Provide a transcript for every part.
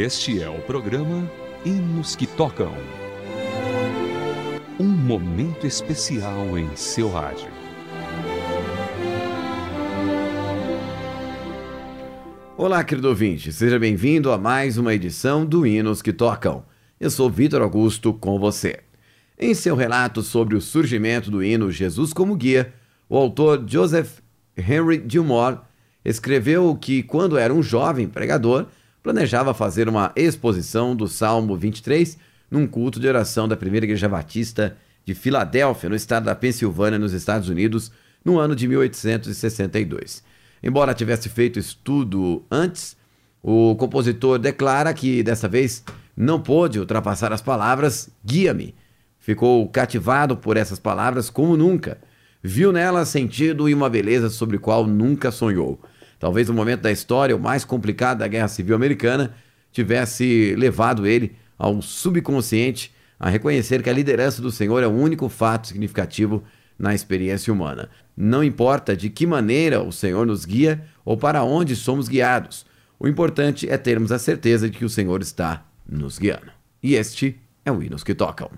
Este é o programa Hinos que Tocam. Um momento especial em seu rádio. Olá, querido ouvinte, seja bem-vindo a mais uma edição do Hinos que Tocam. Eu sou Vitor Augusto com você. Em seu relato sobre o surgimento do hino Jesus como Guia, o autor Joseph Henry Gilmore escreveu que, quando era um jovem pregador, planejava fazer uma exposição do Salmo 23 num culto de oração da Primeira Igreja Batista de Filadélfia, no estado da Pensilvânia, nos Estados Unidos, no ano de 1862. Embora tivesse feito estudo antes, o compositor declara que dessa vez não pôde ultrapassar as palavras guia-me. Ficou cativado por essas palavras como nunca. Viu nelas sentido e uma beleza sobre qual nunca sonhou. Talvez o momento da história, o mais complicado da Guerra Civil Americana, tivesse levado ele ao subconsciente a reconhecer que a liderança do Senhor é o único fato significativo na experiência humana. Não importa de que maneira o Senhor nos guia ou para onde somos guiados, o importante é termos a certeza de que o Senhor está nos guiando. E este é o Hinos que Tocam.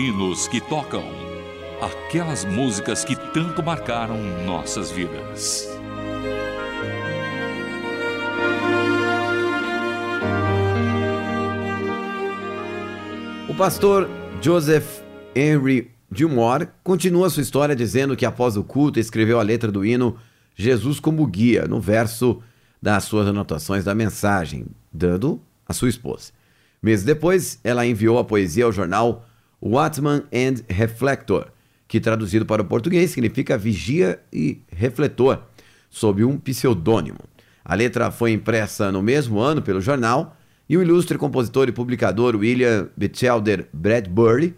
Hinos que Tocam. Aquelas músicas que tanto marcaram nossas vidas. O pastor Joseph Henry Gilmore continua sua história dizendo que após o culto escreveu a letra do hino Jesus como guia no verso das suas anotações da mensagem, dando a sua esposa. Meses depois, ela enviou a poesia ao jornal Watchman and Reflector, que traduzido para o português significa vigia e refletor, sob um pseudônimo. A letra foi impressa no mesmo ano pelo jornal e o ilustre compositor e publicador William Batchelder Bradbury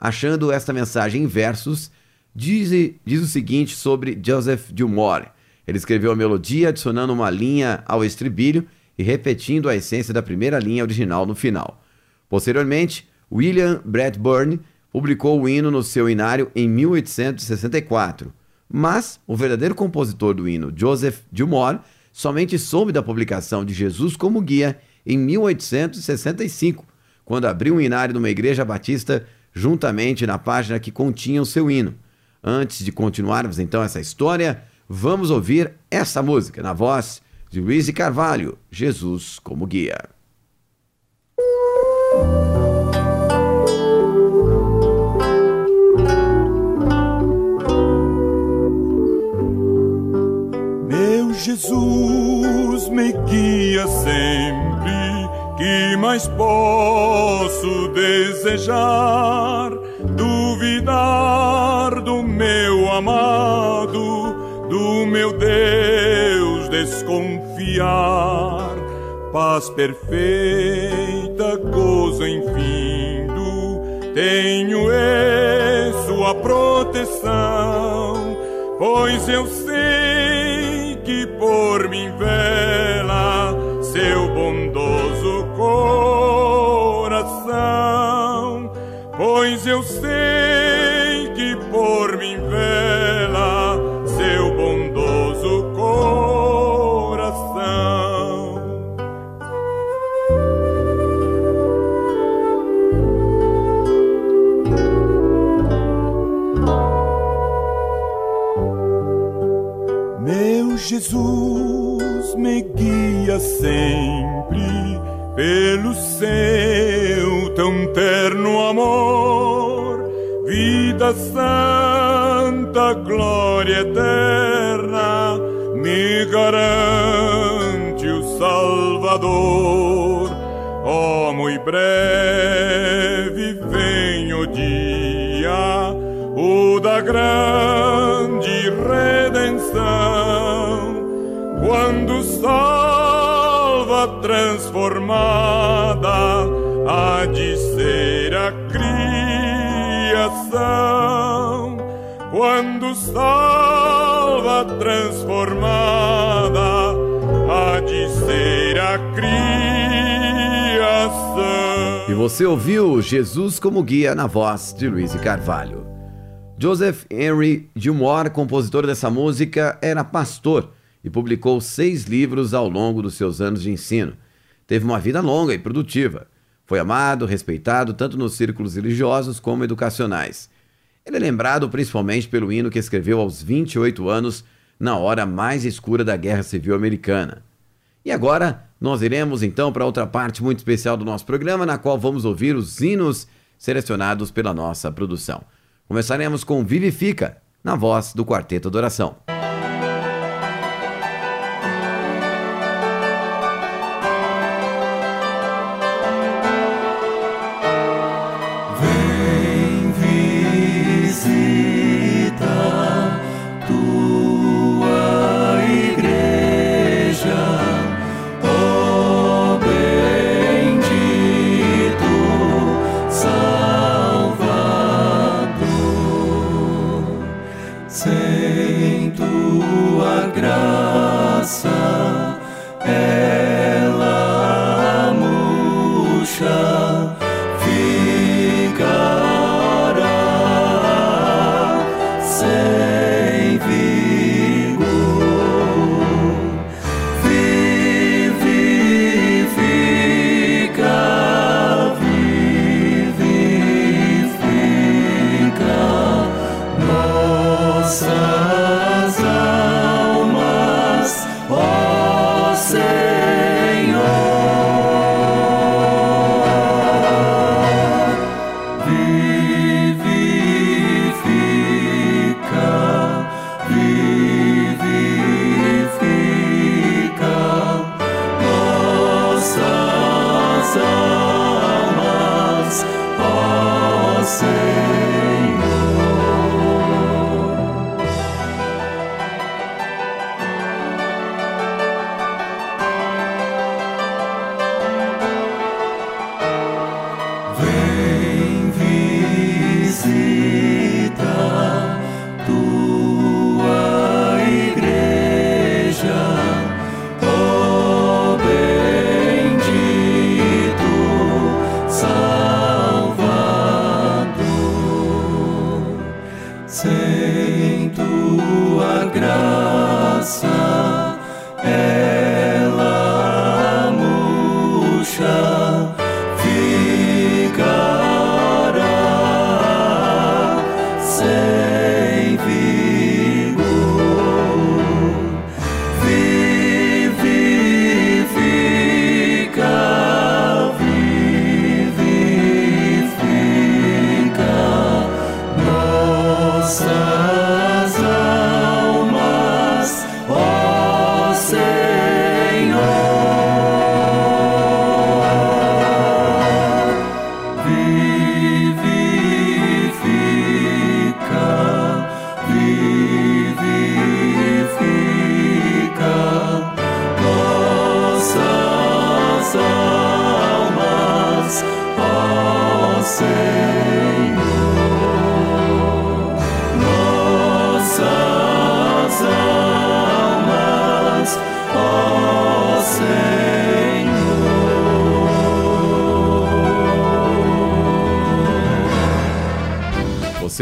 achando esta mensagem em versos, diz, diz o seguinte sobre Joseph Gilmore. Ele escreveu a melodia adicionando uma linha ao estribilho e repetindo a essência da primeira linha original no final. Posteriormente, William Bradburn publicou o hino no seu inário em 1864, mas o verdadeiro compositor do hino, Joseph Gilmore, somente soube da publicação de Jesus como guia em 1865, quando abriu um inário numa igreja batista juntamente na página que continha o seu hino. Antes de continuarmos então essa história, vamos ouvir essa música na voz de Luiz Carvalho, Jesus como guia. Jesus me guia sempre que mais posso desejar? Duvidar do meu amado, do meu Deus desconfiar. Paz perfeita, gozo infindo, tenho eu sua proteção, pois eu sei que por mim vela sempre pelo seu tão terno amor, vida santa, glória eterna, me garante o Salvador. Oh, muito breve vem o dia, o da grande redenção, quando transformada há de ser a criação. Quando salva transformada há de ser a criação. você ouviu Jesus como guia na voz de Luiz Carvalho. Joseph Henry Gilmore, compositor dessa música, era pastor e publicou seis livros ao longo dos seus anos de ensino. Teve uma vida longa e produtiva. Foi amado, respeitado tanto nos círculos religiosos como educacionais. Ele é lembrado principalmente pelo hino que escreveu aos 28 anos, na hora mais escura da Guerra Civil Americana. E agora, nós iremos então para outra parte muito especial do nosso programa, na qual vamos ouvir os hinos selecionados pela nossa produção. Começaremos com Vivifica, na voz do Quarteto Adoração. Você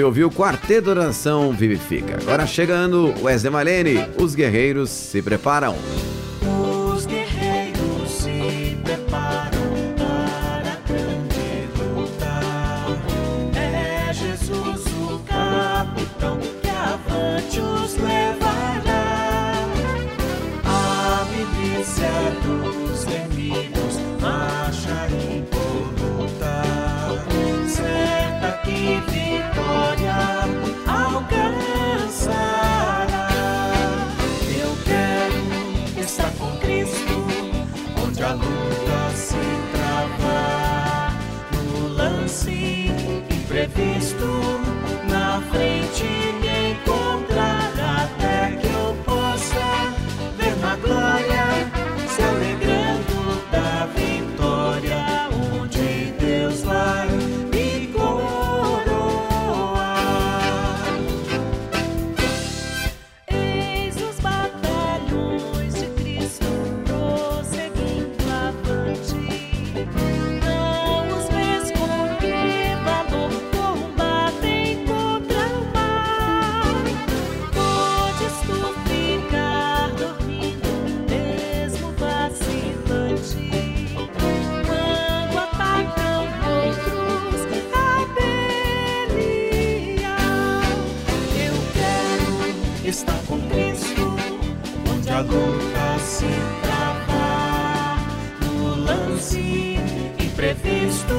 ouviu Quarteto Oração Vivifica. Agora chegando Wesley Malene, os guerreiros se preparam. Se trava. No lance imprevisto,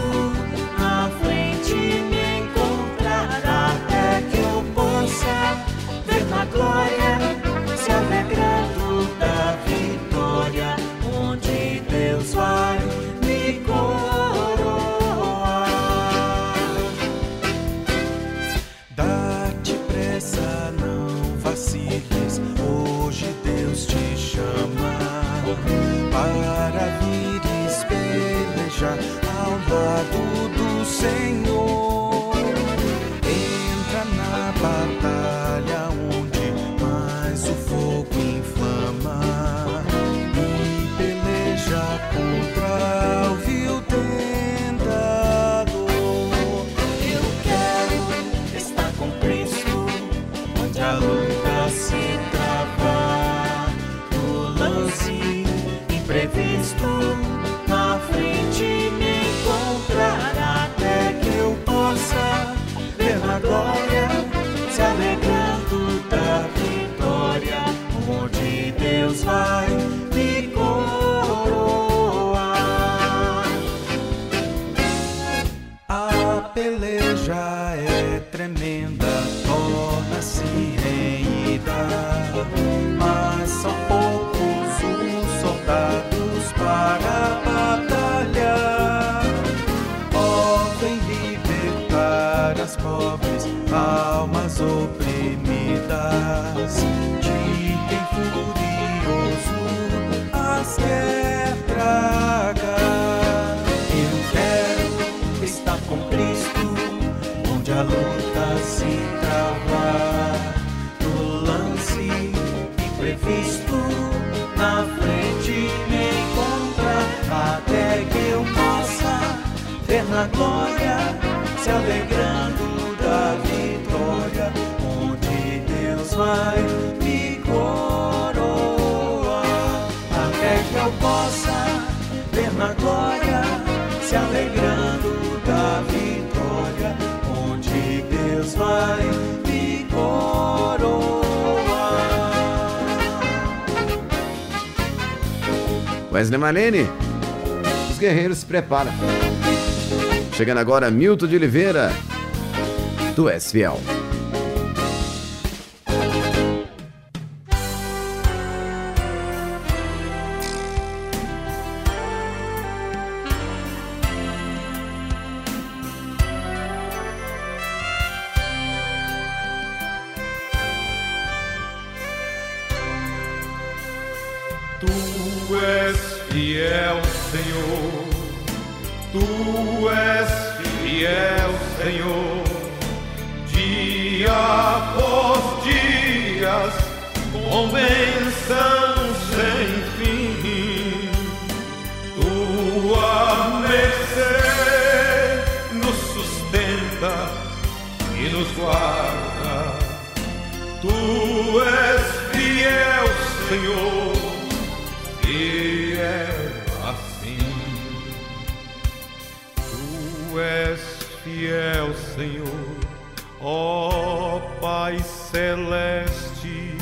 os glória, se alegrando da vitória, onde Deus vai me coroar. Até que eu possa ver na glória, se alegrando da vitória, onde Deus vai me coroar. Wesley Malene, os guerreiros se preparam. Chegando agora, Milton de Oliveira, Tu és fiel. Tu és fiel, Senhor. Tu és fiel, Senhor. Dia após dias, com bênção sem fim. Tua mercê nos sustenta e nos guarda. Tu és fiel, Senhor, fiel és fiel, Senhor, ó Pai celeste.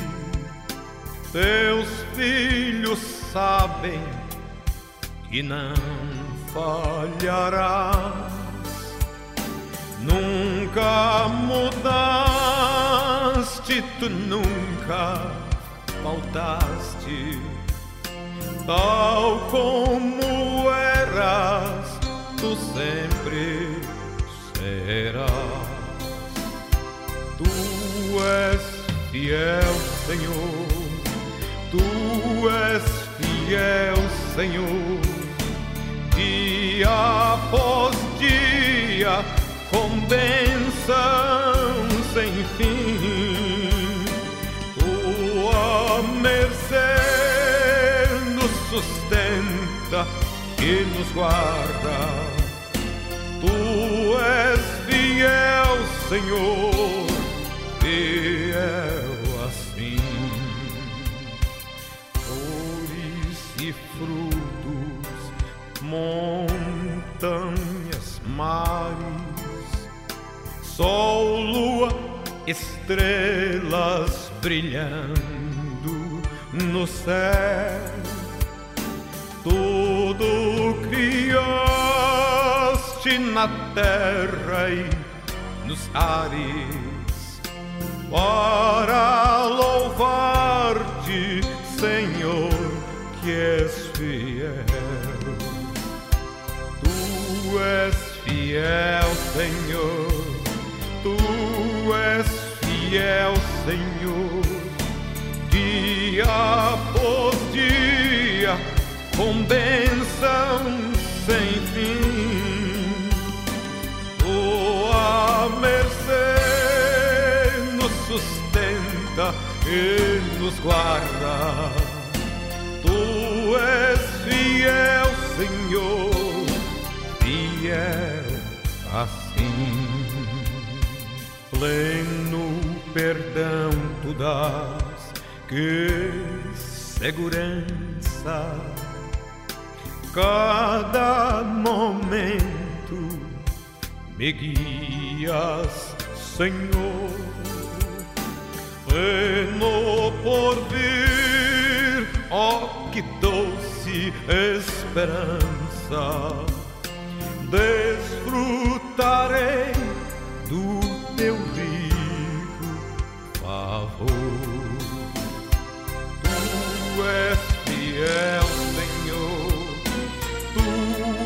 Teus filhos sabem que não falharás. Nunca mudaste, tu nunca faltaste. Tal como eras, tu sempre serás. Tu és fiel, Senhor. Tu és fiel, Senhor dia após dia, com bênção sem fim. Tua mercê nos sustenta e nos guarda. Tu és fiel, Senhor, fiel assim. Flores e frutos, montanhas, mares, sol, lua estrelas brilhando no céu. Tudo na terra e nos ares para louvar-te, Senhor, que és fiel. Tu és fiel, Senhor. Tu és fiel, Senhor. Dia após dia, com bênção sem fim. Nos guarda. Tu és fiel, Senhor, fiel assim. Pleno perdão tu dás, que segurança. Cada momento me guias, Senhor. Pleno por vir, oh que doce esperança. Desfrutarei do teu rico favor. Tu és fiel, Senhor. Tu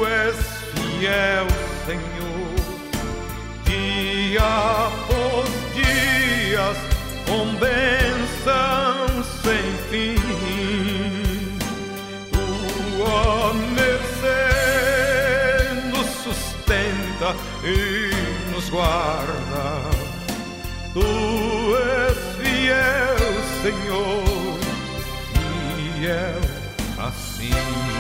és fiel, Senhor. Dia com bênção sem fim. Tua mercê nos sustenta e nos guarda. Tu és fiel, Senhor, fiel assim.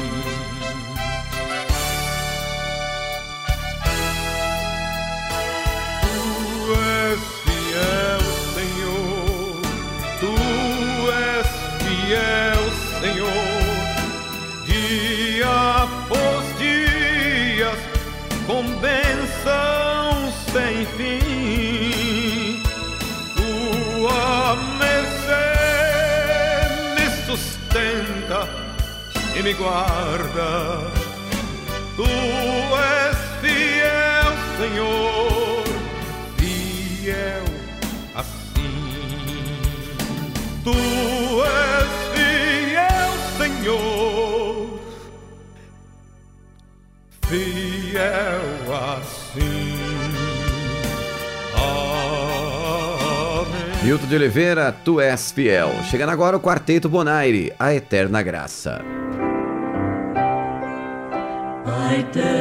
E me guarda. Tu és fiel, Senhor, fiel assim. Tu és fiel, Senhor, fiel assim. Milton de Oliveira, tu és fiel. Chegando agora o Quarteto Bonaire, a Eterna Graça. A eterna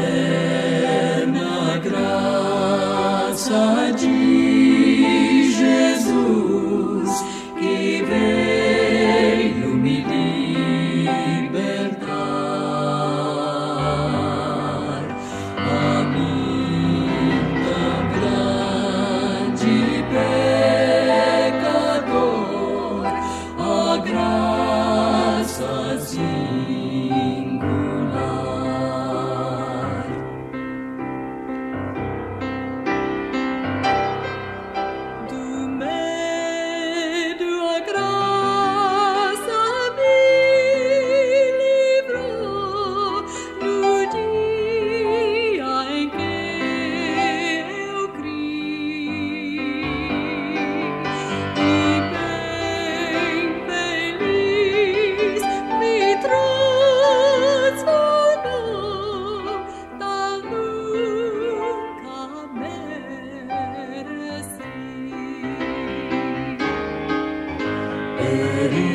ready.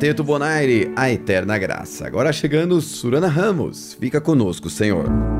Quarteto Bonaire, a eterna graça. Agora chegando Surana Ramos. Fica conosco, Senhor.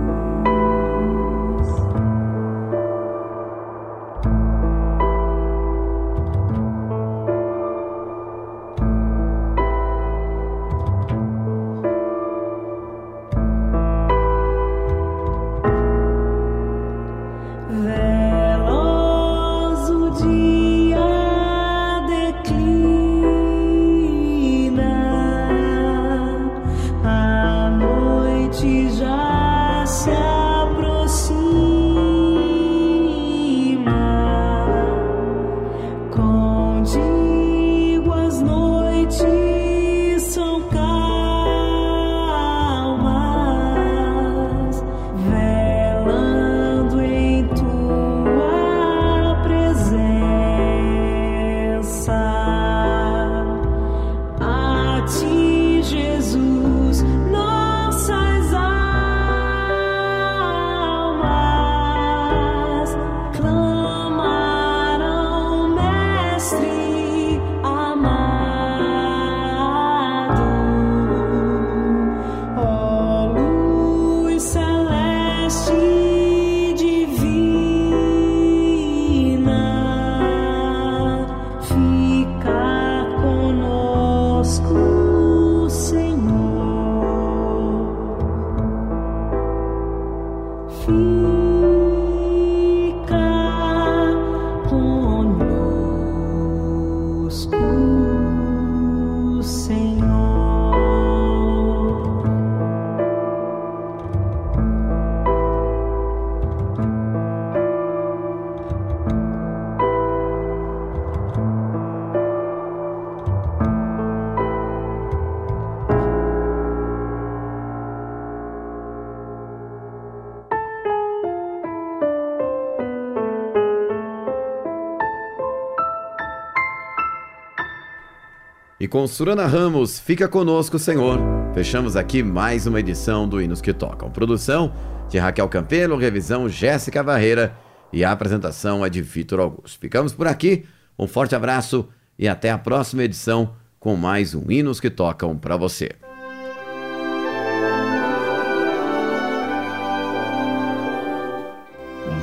Com Surana Ramos, fica conosco, Senhor. Fechamos aqui mais uma edição do Hinos que Tocam. Produção de Raquel Campelo, revisão Jéssica Barreira e a apresentação é de Vitor Augusto. Ficamos por aqui, um forte abraço e até a próxima edição com mais um Hinos que Tocam para você.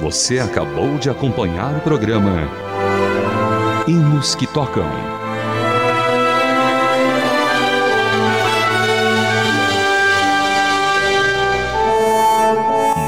Você acabou de acompanhar o programa Hinos que Tocam